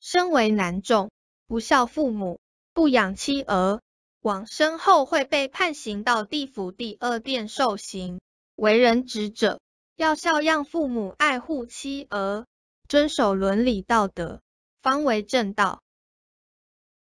身为男众，不孝父母，不养妻儿，往生后会被判刑到地府第二殿受刑。为人子者，要孝养父母，爱护妻儿，遵守伦理道德，方为正道。